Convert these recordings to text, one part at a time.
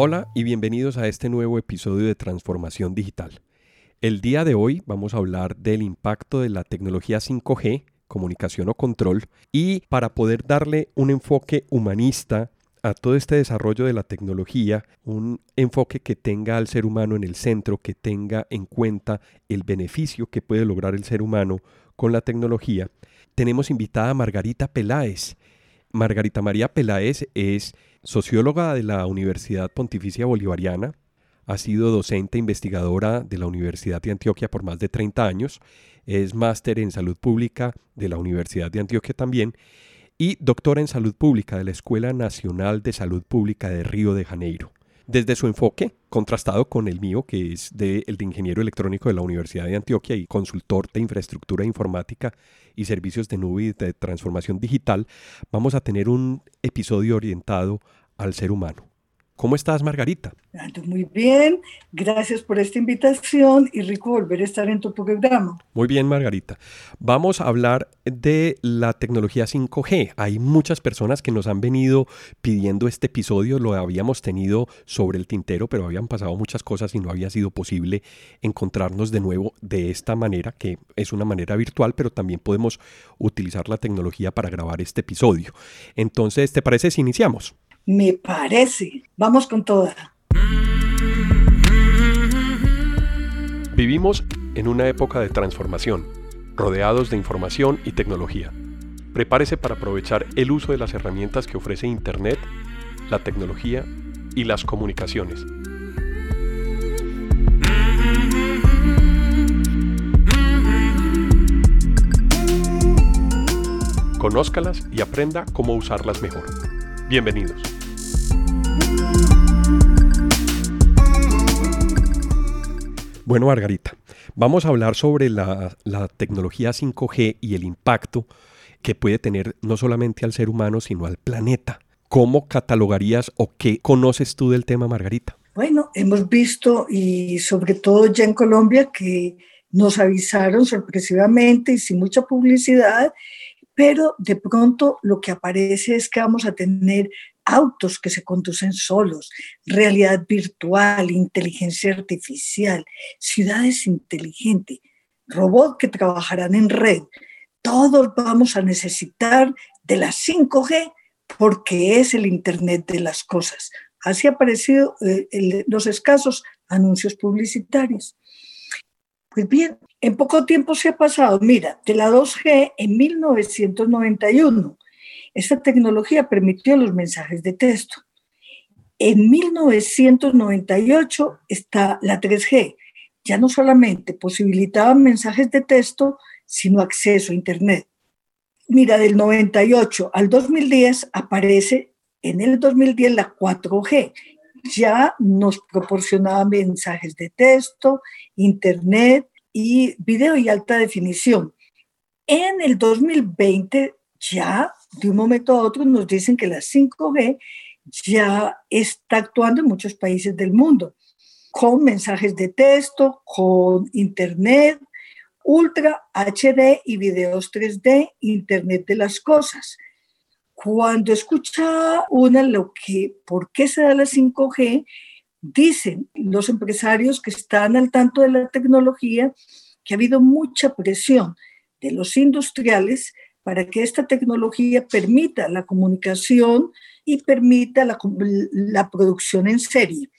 Hola y bienvenidos a este nuevo episodio de Transformación Digital. El día de hoy vamos a hablar del impacto de la tecnología 5G, comunicación o control, y para poder darle un enfoque humanista a todo este desarrollo de la tecnología, un enfoque que tenga al ser humano en el centro, que tenga en cuenta el beneficio que puede lograr el ser humano con la tecnología, tenemos invitada a Margarita Peláez. Margarita María Peláez es socióloga de la Universidad Pontificia Bolivariana, ha sido docente investigadora de la Universidad de Antioquia por más de 30 años, es máster en salud pública de la Universidad de Antioquia también y doctora en salud pública de la Escuela Nacional de Salud Pública de Río de Janeiro. Desde su enfoque, contrastado con el mío, que es de, el de ingeniero electrónico de la Universidad de Antioquia y consultor de infraestructura informática y servicios de nube y de transformación digital, vamos a tener un episodio orientado al ser humano. ¿Cómo estás, Margarita? Muy bien, gracias por esta invitación y rico volver a estar en tu programa. Muy bien, Margarita. Vamos a hablar de la tecnología 5G. Hay muchas personas que nos han venido pidiendo este episodio, lo habíamos tenido sobre el tintero, pero habían pasado muchas cosas y no había sido posible encontrarnos de nuevo de esta manera, que es una manera virtual, pero también podemos utilizar la tecnología para grabar este episodio. Entonces, ¿te parece si iniciamos? Me parece. Vamos con toda. Vivimos en una época de transformación, rodeados de información y tecnología. Prepárese para aprovechar el uso de las herramientas que ofrece Internet, la tecnología y las comunicaciones. Conózcalas y aprenda cómo usarlas mejor. Bienvenidos. Bueno, Margarita, vamos a hablar sobre la, tecnología 5G y el impacto que puede tener no solamente al ser humano, sino al planeta. ¿Cómo catalogarías o qué conoces tú del tema, Margarita? Bueno, hemos visto y sobre todo ya en Colombia que nos avisaron sorpresivamente y sin mucha publicidad, pero de pronto lo que aparece es que vamos a tener autos que se conducen solos, realidad virtual, inteligencia artificial, ciudades inteligentes, robots que trabajarán en red. Todos vamos a necesitar de la 5G porque es el Internet de las cosas. Así ha aparecido eh, los escasos anuncios publicitarios. Pues bien, en poco tiempo se ha pasado, mira, de la 2G en 1991 esta tecnología permitió los mensajes de texto. En 1998 está la 3G. Ya no solamente posibilitaban mensajes de texto, sino acceso a Internet. Mira, del 98 al 2010 aparece en el 2010 la 4G. Ya nos proporcionaba mensajes de texto, Internet y video y alta definición. En el 2020 ya de un momento a otro nos dicen que la 5G ya está actuando en muchos países del mundo, con mensajes de texto, con Internet, Ultra HD y videos 3D, Internet de las cosas. Cuando escucha una lo que, ¿por qué se da la 5G? Dicen los empresarios que están al tanto de la tecnología que ha habido mucha presión de los industriales para que esta tecnología permita la comunicación y permita la, la, producción en serie.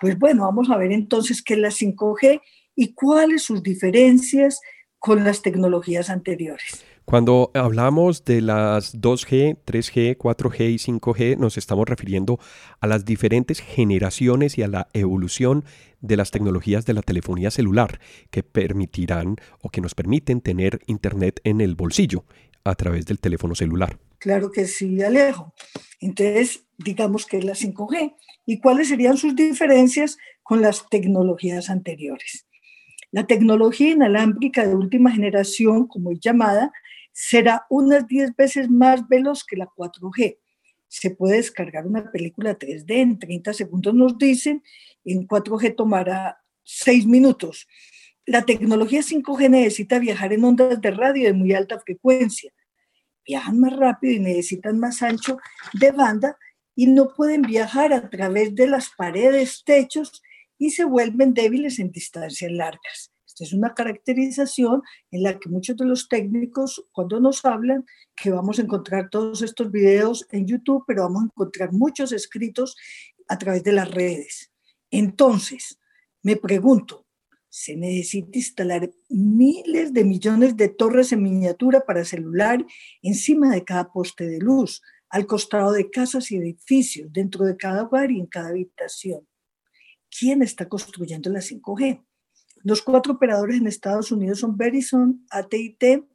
Pues bueno, vamos a ver entonces qué es la 5G y cuáles sus diferencias con las tecnologías anteriores. Cuando hablamos de las 2G, 3G, 4G y 5G, nos estamos refiriendo a las diferentes generaciones y a la evolución de las tecnologías de la telefonía celular que permitirán o que nos permiten tener Internet en el bolsillo a través del teléfono celular. Claro que sí, Alejo. Entonces, digamos que es la 5G. ¿Y cuáles serían sus diferencias con las tecnologías anteriores? La tecnología inalámbrica de última generación, como es llamada, será unas 10 veces más veloz que la 4G. Se puede descargar una película 3D en 30 segundos, nos dicen, en 4G tomará 6 minutos. La tecnología 5G necesita viajar en ondas de radio de muy alta frecuencia. Viajan más rápido y necesitan más ancho de banda y no pueden viajar a través de las paredes, techos y se vuelven débiles en distancias largas. Esta es una caracterización en la que muchos de los técnicos, cuando nos hablan, que vamos a encontrar todos estos videos en YouTube, pero vamos a encontrar muchos escritos a través de las redes. Entonces, me pregunto, ¿se necesita instalar miles de millones de torres en miniatura para celular encima de cada poste de luz, al costado de casas y edificios, dentro de cada hogar y en cada habitación? ¿Quién está construyendo la 5G? Los cuatro operadores en Estados Unidos son Verizon, AT&T,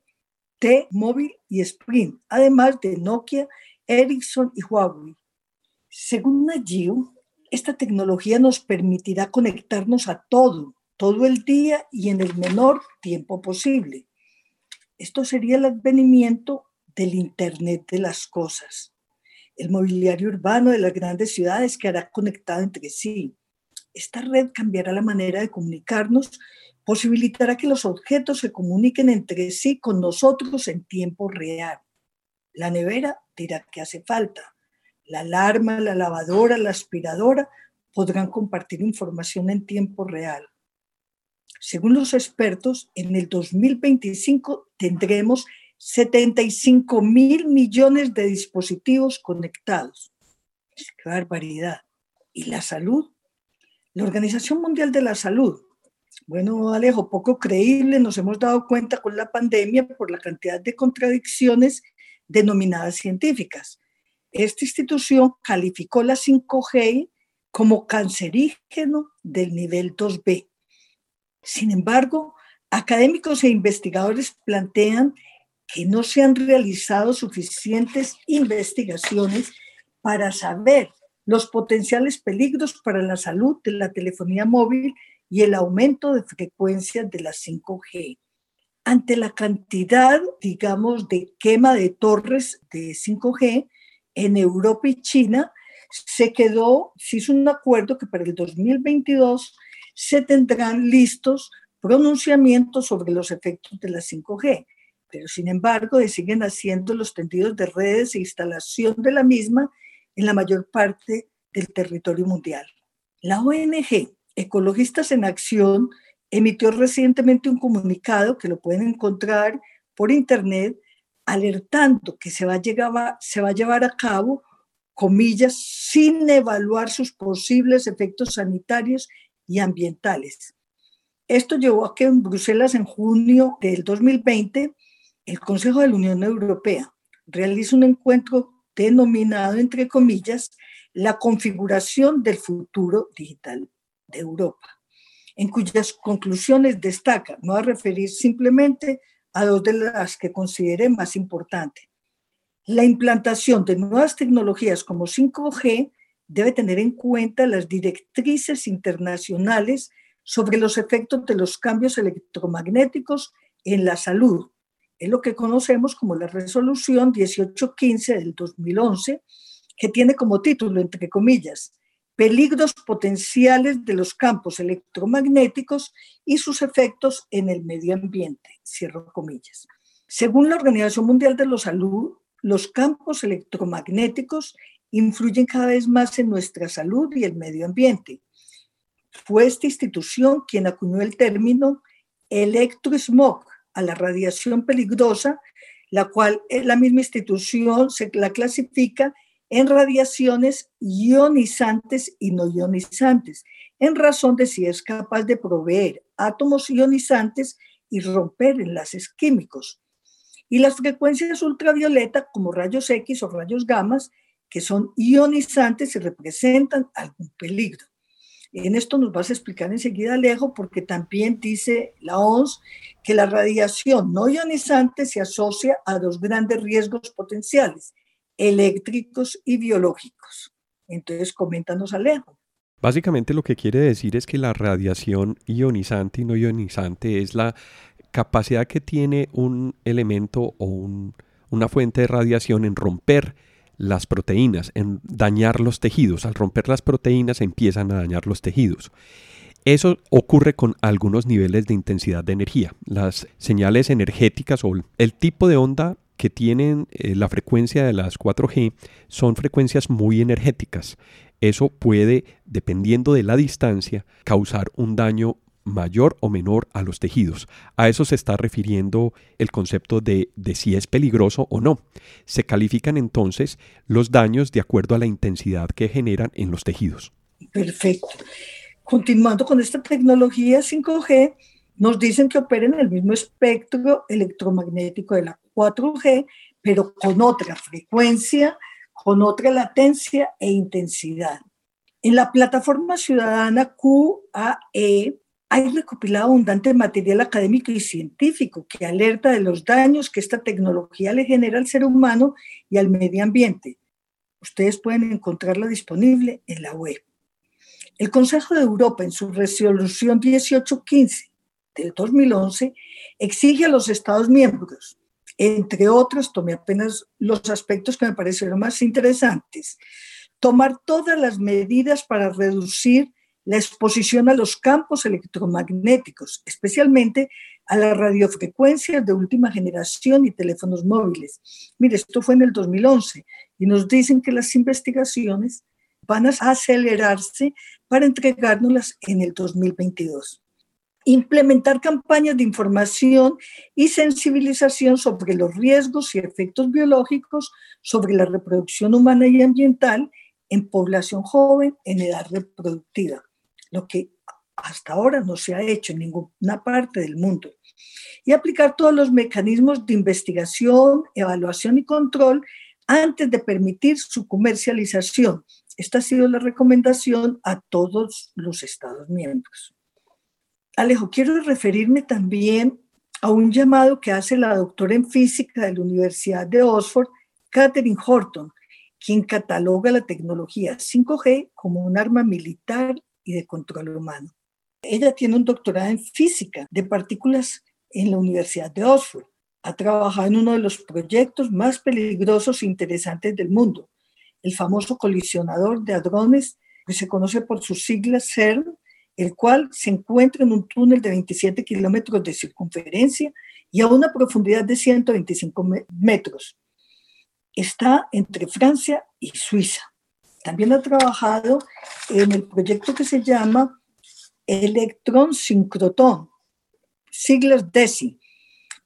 T-Mobile y Sprint, además de Nokia, Ericsson y Huawei. Según Nagiu, esta tecnología nos permitirá conectarnos a todo, todo el día y en el menor tiempo posible. Esto sería el advenimiento del Internet de las cosas, el mobiliario urbano de las grandes ciudades que hará conectado entre sí. Esta red cambiará la manera de comunicarnos, posibilitará que los objetos se comuniquen entre sí con nosotros en tiempo real. La nevera dirá que hace falta la alarma, la lavadora, la aspiradora podrán compartir información en tiempo real. Según los expertos, en el 2025 tendremos 75 mil millones de dispositivos conectados. ¡Qué barbaridad! ¿Y la salud? La Organización Mundial de la Salud. Bueno, Alejo, poco creíble, nos hemos dado cuenta con la pandemia por la cantidad de contradicciones denominadas científicas. Esta institución calificó la 5G como cancerígeno del nivel 2B. Sin embargo, académicos e investigadores plantean que no se han realizado suficientes investigaciones para saber los potenciales peligros para la salud de la telefonía móvil y el aumento de frecuencias de la 5G. Ante la cantidad, digamos, de quema de torres de 5G, en Europa y China, se quedó, se hizo un acuerdo que para el 2022 se tendrán listos pronunciamientos sobre los efectos de la 5G, pero sin embargo siguen haciendo los tendidos de redes e instalación de la misma en la mayor parte del territorio mundial. La ONG Ecologistas en Acción emitió recientemente un comunicado que lo pueden encontrar por internet alertando que se va, a llegar, se va a llevar a cabo, comillas, sin evaluar sus posibles efectos sanitarios y ambientales. Esto llevó a que en Bruselas en junio del 2020 el Consejo de la Unión Europea realice un encuentro denominado, entre comillas, la configuración del futuro digital de Europa, en cuyas conclusiones destaca, no a referir simplemente a dos de las que consideré más importantes. La implantación de nuevas tecnologías como 5G debe tener en cuenta las directrices internacionales sobre los efectos de los cambios electromagnéticos en la salud. Es lo que conocemos como la resolución 1815 del 2011, que tiene como título, entre comillas, peligros potenciales de los campos electromagnéticos y sus efectos en el medio ambiente, cierro comillas. Según la Organización Mundial de la Salud, los campos electromagnéticos influyen cada vez más en nuestra salud y el medio ambiente. Fue esta institución quien acuñó el término electrosmog a la radiación peligrosa, la cual la misma institución se la clasifica en radiaciones ionizantes y no ionizantes, en razón de si es capaz de proveer átomos ionizantes y romper enlaces químicos. Y las frecuencias ultravioleta, como rayos X o rayos gamma, que son ionizantes y representan algún peligro. En esto nos vas a explicar enseguida, Alejo, porque también dice la ONS que la radiación no ionizante se asocia a dos grandes riesgos potenciales, eléctricos y biológicos. Entonces, coméntanos, Alejo. Básicamente lo que quiere decir es que la radiación ionizante y no ionizante es la capacidad que tiene un elemento o una fuente de radiación en romper las proteínas, en dañar los tejidos. Al romper las proteínas empiezan a dañar los tejidos. Eso ocurre con algunos niveles de intensidad de energía. Las señales energéticas o el tipo de onda que tienen eh, la frecuencia de las 4G son frecuencias muy energéticas. Eso puede, dependiendo de la distancia, causar un daño mayor o menor a los tejidos. A eso se está refiriendo el concepto de, si es peligroso o no. Se califican entonces los daños de acuerdo a la intensidad que generan en los tejidos. Perfecto. Continuando con esta tecnología 5G, nos dicen que opera en el mismo espectro electromagnético de la 4G, pero con otra frecuencia, con otra latencia e intensidad. En la plataforma ciudadana QAE hay recopilado abundante material académico y científico que alerta de los daños que esta tecnología le genera al ser humano y al medio ambiente. Ustedes pueden encontrarla disponible en la web. El Consejo de Europa, en su resolución 1815 del 2011, exige a los Estados miembros, entre otros, tomé apenas los aspectos que me parecieron más interesantes, tomar todas las medidas para reducir la exposición a los campos electromagnéticos, especialmente a las radiofrecuencias de última generación y teléfonos móviles. Mire, esto fue en el 2011 y nos dicen que las investigaciones van a acelerarse para entregárnoslas en el 2022. Implementar campañas de información y sensibilización sobre los riesgos y efectos biológicos sobre la reproducción humana y ambiental en población joven en edad reproductiva, lo que hasta ahora no se ha hecho en ninguna parte del mundo. Y aplicar todos los mecanismos de investigación, evaluación y control antes de permitir su comercialización. Esta ha sido la recomendación a todos los Estados miembros. Alejo, quiero referirme también a un llamado que hace la doctora en física de la Universidad de Oxford, Catherine Horton, quien cataloga la tecnología 5G como un arma militar y de control humano. Ella tiene un doctorado en física de partículas en la Universidad de Oxford. Ha trabajado en uno de los proyectos más peligrosos e interesantes del mundo, el famoso colisionador de hadrones que se conoce por sus siglas CERN, el cual se encuentra en un túnel de 27 kilómetros de circunferencia y a una profundidad de 125 metros. Está entre Francia y Suiza. También ha trabajado en el proyecto que se llama Electron Synchrotron, siglas DESI,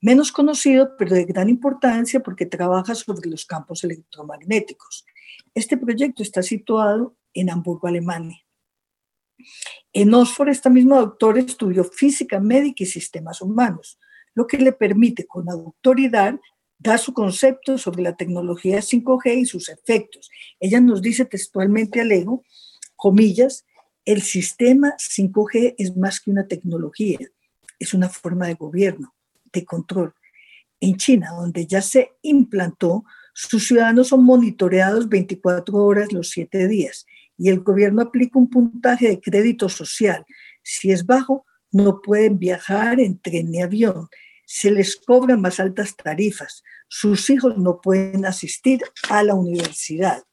menos conocido pero de gran importancia porque trabaja sobre los campos electromagnéticos. Este proyecto está situado en Hamburgo, Alemania. En Oxford, esta misma doctora estudió física médica y sistemas humanos, lo que le permite con autoridad dar su concepto sobre la tecnología 5G y sus efectos. Ella nos dice textualmente Alejo, comillas, el sistema 5G es más que una tecnología, es una forma de gobierno, de control. En China, donde ya se implantó, sus ciudadanos son monitoreados 24 horas los 7 días y el gobierno aplica un puntaje de crédito social. Si es bajo, no pueden viajar en tren ni avión. Se les cobran más altas tarifas. Sus hijos no pueden asistir a la universidad.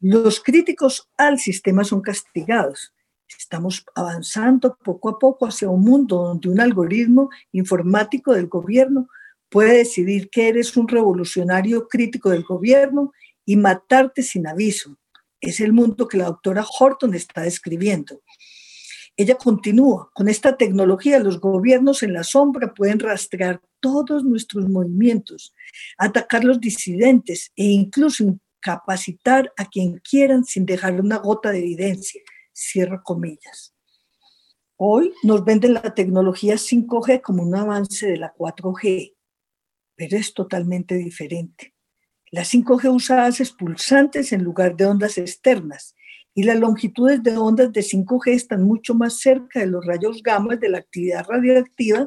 Los críticos al sistema son castigados. Estamos avanzando poco a poco hacia un mundo donde un algoritmo informático del gobierno puede decidir que eres un revolucionario crítico del gobierno y matarte sin aviso. Es el mundo que la doctora Horton está describiendo. Ella continúa, con esta tecnología los gobiernos en la sombra pueden rastrear todos nuestros movimientos, atacar los disidentes e incluso incapacitar a quien quieran sin dejar una gota de evidencia. Cierro comillas. Hoy nos venden la tecnología 5G como un avance de la 4G, pero es totalmente diferente. La 5G usa haces pulsantes en lugar de ondas externas y las longitudes de ondas de 5G están mucho más cerca de los rayos gamma de la actividad radioactiva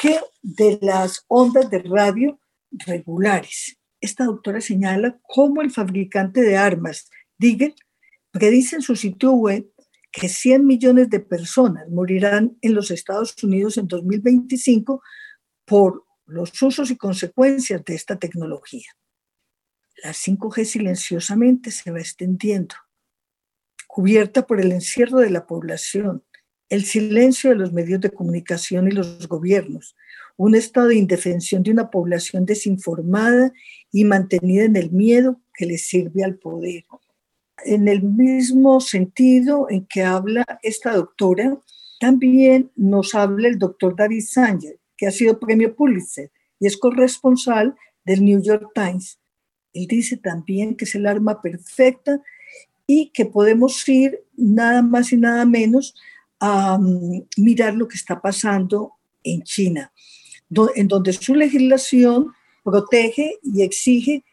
que de las ondas de radio regulares. Esta doctora señala cómo el fabricante de armas, Digger, predice en su sitio web que 100 millones de personas morirán en los Estados Unidos en 2025 por los usos y consecuencias de esta tecnología la 5G silenciosamente se va extendiendo, cubierta por el encierro de la población, el silencio de los medios de comunicación y los gobiernos, un estado de indefensión de una población desinformada y mantenida en el miedo que le sirve al poder. En el mismo sentido en que habla esta doctora, también nos habla el doctor David Sanger, que ha sido premio Pulitzer y es corresponsal del New York Times. Él dice también que es el arma perfecta y que podemos ir nada más y nada menos a mm, mirar lo que está pasando en China, en donde su legislación protege y exige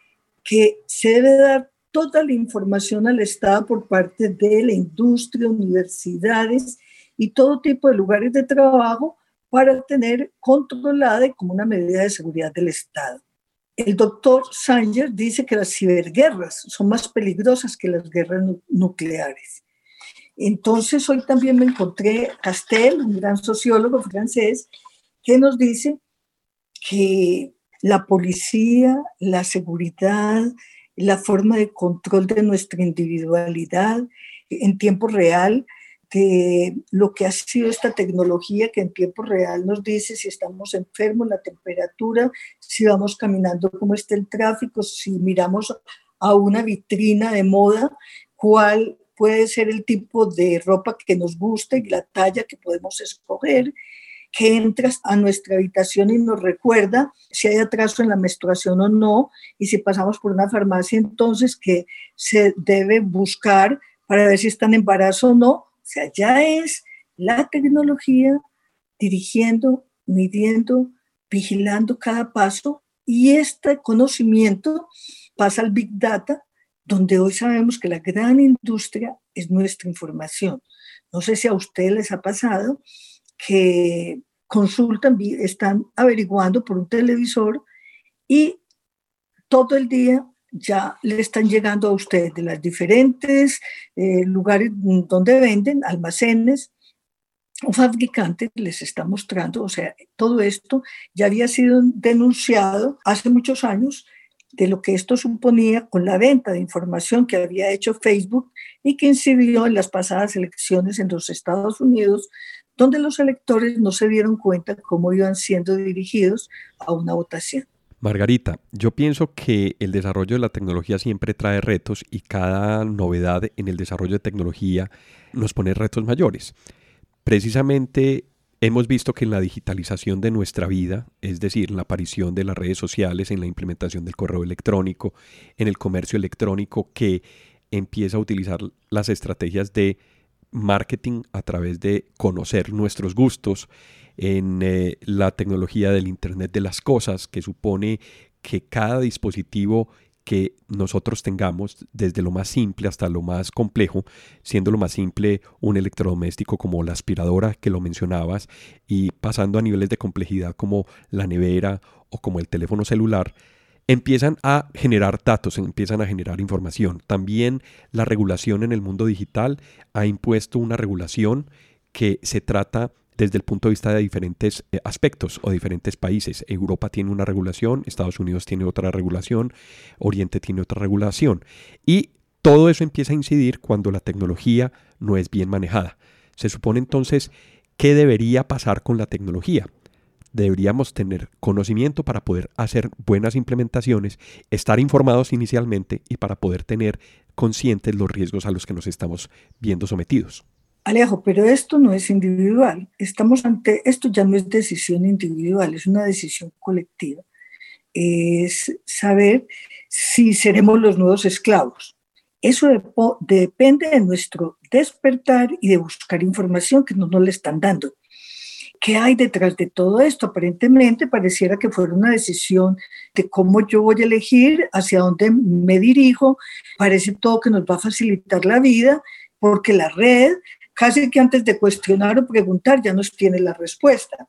que se debe dar toda la información al Estado por parte de la industria, universidades y todo tipo de lugares de trabajo para tener controlada como una medida de seguridad del Estado. El doctor Sanger dice que las ciberguerras son más peligrosas que las guerras nucleares. Entonces, hoy también me encontré Castel, un gran sociólogo francés, que nos dice que la policía, la seguridad, la forma de control de nuestra individualidad en tiempo real, de lo que ha sido esta tecnología que en tiempo real nos dice si estamos enfermos, la temperatura, si vamos caminando, cómo está el tráfico, si miramos a una vitrina de moda, cuál puede ser el tipo de ropa que nos guste y la talla que podemos escoger, que entras a nuestra habitación y nos recuerda si hay atraso en la menstruación o no, y si pasamos por una farmacia, entonces que se debe buscar para ver si están en embarazo o no. Sea, ya es la tecnología dirigiendo, midiendo, vigilando cada paso y este conocimiento pasa al Big Data, donde hoy sabemos que la gran industria es nuestra información. No sé si a ustedes les ha pasado que consultan, están averiguando por un televisor y todo el día ya le están llegando a ustedes de los diferentes eh, lugares donde venden, almacenes, un fabricante les está mostrando, o sea, todo esto ya había sido denunciado hace muchos años de lo que esto suponía con la venta de información que había hecho Facebook y que incidió en las pasadas elecciones en los Estados Unidos, donde los electores no se dieron cuenta cómo iban siendo dirigidos a una votación. Margarita, yo pienso que el desarrollo de la tecnología siempre trae retos y cada novedad en el desarrollo de tecnología nos pone retos mayores. Precisamente hemos visto que en la digitalización de nuestra vida, es decir, en la aparición de las redes sociales, en la implementación del correo electrónico, en el comercio electrónico que empieza a utilizar las estrategias de marketing a través de conocer nuestros gustos, en eh, la tecnología del Internet de las Cosas, que supone que cada dispositivo que nosotros tengamos, desde lo más simple hasta lo más complejo, siendo lo más simple un electrodoméstico como la aspiradora que lo mencionabas, y pasando a niveles de complejidad como la nevera o como el teléfono celular, empiezan a generar datos, empiezan a generar información. También la regulación en el mundo digital ha impuesto una regulación que se trata desde el punto de vista de diferentes eh, aspectos o diferentes países. Europa tiene una regulación, Estados Unidos tiene otra regulación, Oriente tiene otra regulación. Y todo eso empieza a incidir cuando la tecnología no es bien manejada. Se supone entonces, ¿qué debería pasar con la tecnología? deberíamos tener conocimiento para poder hacer buenas implementaciones, estar informados inicialmente y para poder tener conscientes los riesgos a los que nos estamos viendo sometidos. Alejo, pero esto no es individual. Estamos ante, esto ya no es decisión individual, es una decisión colectiva. Es saber si seremos los nuevos esclavos. Eso depende de nuestro despertar y de buscar información que no nos le están dando. ¿Qué hay detrás de todo esto? Aparentemente pareciera que fuera una decisión de cómo yo voy a elegir, hacia dónde me dirijo. Parece todo que nos va a facilitar la vida porque la red, casi que antes de cuestionar o preguntar, ya nos tiene la respuesta.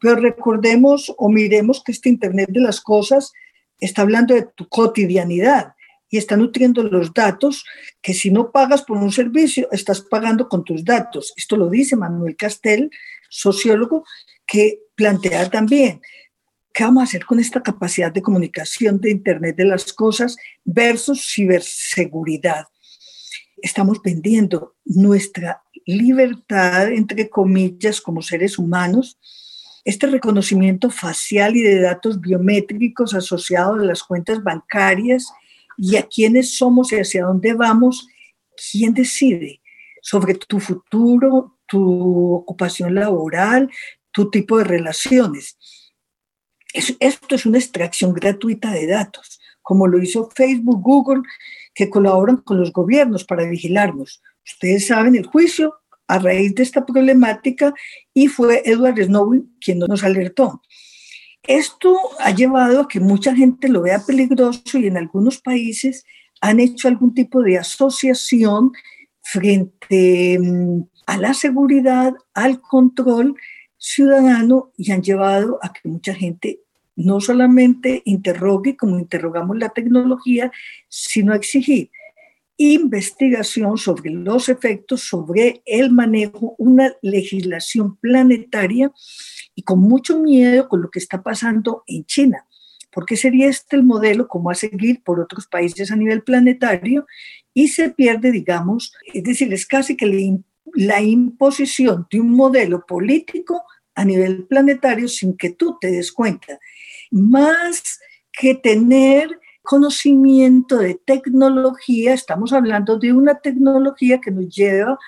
Pero recordemos o miremos que este Internet de las Cosas está hablando de tu cotidianidad y está nutriendo los datos que si no pagas por un servicio, estás pagando con tus datos. Esto lo dice Manuel Castel, sociólogo, que plantea también, ¿qué vamos a hacer con esta capacidad de comunicación de Internet de las Cosas versus ciberseguridad? Estamos vendiendo nuestra libertad, entre comillas, como seres humanos, este reconocimiento facial y de datos biométricos asociados a las cuentas bancarias y a quiénes somos y hacia dónde vamos, ¿quién decide sobre tu futuro, tu ocupación laboral, tu tipo de relaciones? esto es una extracción gratuita de datos, como lo hizo Facebook, Google, que colaboran con los gobiernos para vigilarnos. Ustedes saben el juicio a raíz de esta problemática y fue Edward Snowden quien nos alertó. Esto ha llevado a que mucha gente lo vea peligroso y en algunos países han hecho algún tipo de asociación frente mm, a la seguridad, al control ciudadano y han llevado a que mucha gente no solamente interrogue como interrogamos la tecnología, sino exigir investigación sobre los efectos, sobre el manejo, una legislación planetaria y con mucho miedo con lo que está pasando en China, porque sería este el modelo como a seguir por otros países a nivel planetario y se pierde, digamos, es decir, es casi que la imposición de un modelo político a nivel planetario sin que tú te des cuenta. Más que tener conocimiento de tecnología, estamos hablando de una tecnología que nos lleva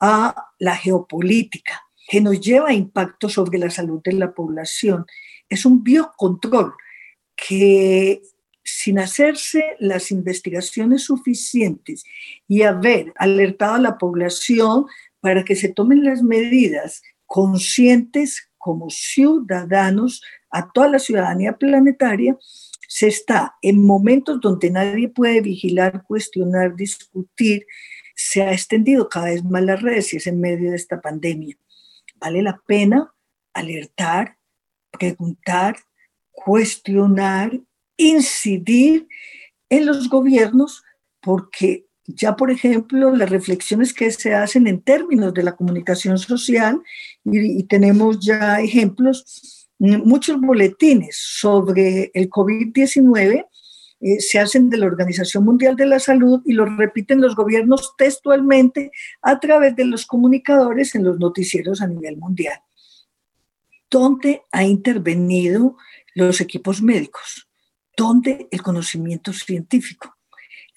a la geopolítica, que nos lleva a impacto sobre la salud de la población. Es un biocontrol que sin hacerse las investigaciones suficientes y haber alertado a la población para que se tomen las medidas conscientes como ciudadanos a toda la ciudadanía planetaria, se está en momentos donde nadie puede vigilar, cuestionar, discutir, se ha extendido cada vez más las redes y es en medio de esta pandemia. Vale la pena alertar, preguntar, cuestionar, incidir en los gobiernos, porque ya, por ejemplo, las reflexiones que se hacen en términos de la comunicación social, y, y tenemos ya ejemplos, muchos boletines sobre el COVID-19 eh, se hacen de la Organización Mundial de la Salud y los repiten los gobiernos textualmente a través de los comunicadores en los noticieros a nivel mundial. ¿Dónde ha intervenido los equipos médicos? ¿Dónde el conocimiento científico?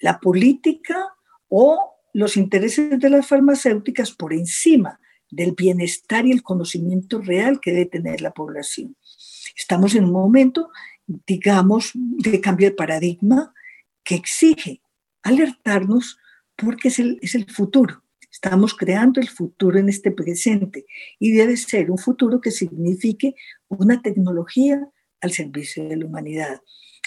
¿La política o los intereses de las farmacéuticas por encima del bienestar y el conocimiento real que debe tener la población. Estamos en un momento, digamos, de cambio de paradigma que exige alertarnos porque es el, es el futuro. Estamos creando el futuro en este presente y debe ser un futuro que signifique una tecnología al servicio de la humanidad,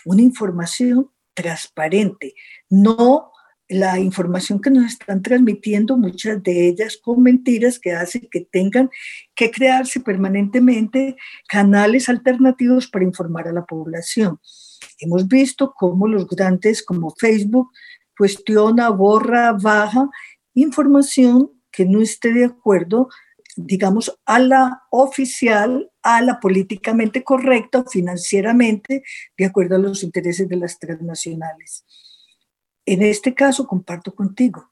una información transparente, no la información que nos están transmitiendo, muchas de ellas con mentiras que hacen que tengan que crearse permanentemente canales alternativos para informar a la población. Hemos visto cómo los grandes como Facebook cuestiona, borra, baja información que no esté de acuerdo, digamos, a la oficial, a la políticamente correcta financieramente, de acuerdo a los intereses de las transnacionales. En este caso, comparto contigo,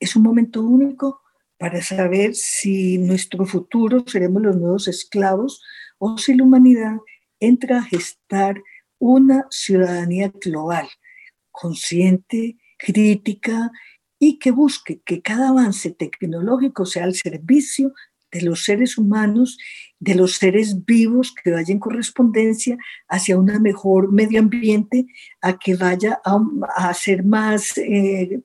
es un momento único para saber si nuestro futuro seremos los nuevos esclavos o si la humanidad entra a gestar una ciudadanía global, consciente, crítica y que busque que cada avance tecnológico sea al servicio de los seres humanos, de los seres vivos, que vaya en correspondencia hacia un mejor medio ambiente, a que vaya a, ser más eh,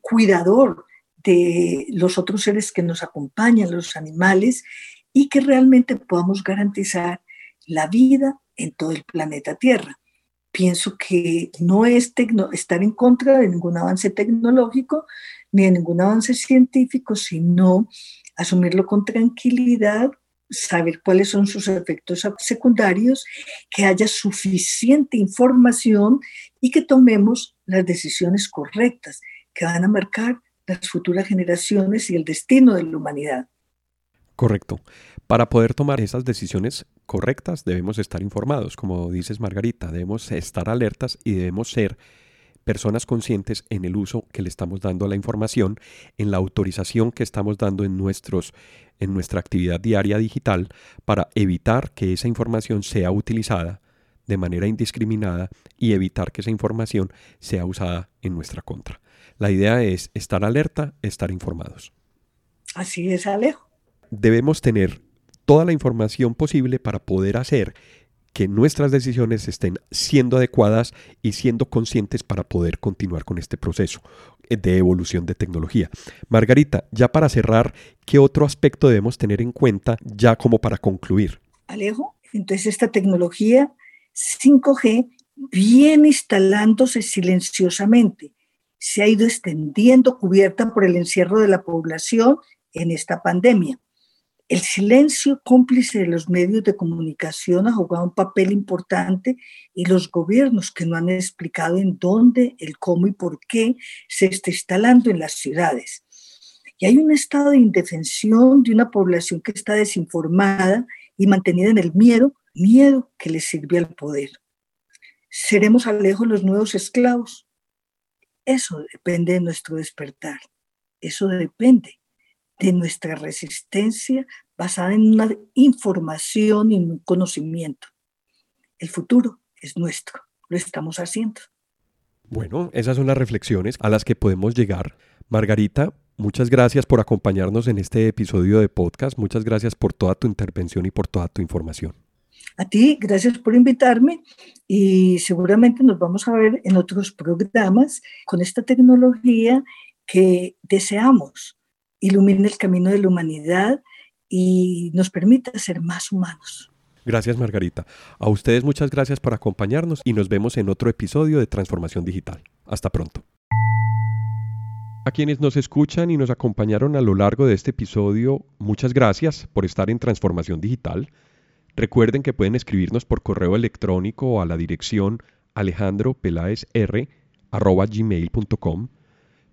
cuidador de los otros seres que nos acompañan, los animales, y que realmente podamos garantizar la vida en todo el planeta Tierra. Pienso que no es estar en contra de ningún avance tecnológico ni de ningún avance científico, sino asumirlo con tranquilidad, saber cuáles son sus efectos secundarios, que haya suficiente información y que tomemos las decisiones correctas que van a marcar las futuras generaciones y el destino de la humanidad. Correcto. Para poder tomar esas decisiones correctas debemos estar informados, como dices Margarita, debemos estar alertas y debemos ser personas conscientes en el uso que le estamos dando a la información, en la autorización que estamos dando en, nuestros, en nuestra actividad diaria digital para evitar que esa información sea utilizada de manera indiscriminada y evitar que esa información sea usada en nuestra contra. La idea es estar alerta, estar informados. Así es, Alejo. Debemos tener toda la información posible para poder hacer que nuestras decisiones estén siendo adecuadas y siendo conscientes para poder continuar con este proceso de evolución de tecnología. Margarita, ya para cerrar, ¿qué otro aspecto debemos tener en cuenta ya como para concluir? Alejo, entonces esta tecnología 5G viene instalándose silenciosamente, se ha ido extendiendo cubierta por el encierro de la población en esta pandemia. El silencio cómplice de los medios de comunicación ha jugado un papel importante y los gobiernos que no han explicado en dónde, el cómo y por qué se está instalando en las ciudades. Y hay un estado de indefensión de una población que está desinformada y mantenida en el miedo miedo que le sirvió al poder. ¿Seremos Alejo los nuevos esclavos? Eso depende de nuestro despertar. Eso depende de nuestra resistencia basada en una información y un conocimiento. El futuro es nuestro, lo estamos haciendo. Bueno, esas son las reflexiones a las que podemos llegar. Margarita, muchas gracias por acompañarnos en este episodio de podcast. Muchas gracias por toda tu intervención y por toda tu información. A ti, gracias por invitarme y seguramente nos vamos a ver en otros programas con esta tecnología que deseamos ilumine el camino de la humanidad y nos permita ser más humanos. Gracias Margarita. A ustedes muchas gracias por acompañarnos y nos vemos en otro episodio de Transformación Digital. Hasta pronto. A quienes nos escuchan y nos acompañaron a lo largo de este episodio, muchas gracias por estar en Transformación Digital. Recuerden que pueden escribirnos por correo electrónico a la dirección alejandropelaesr.gmail.com.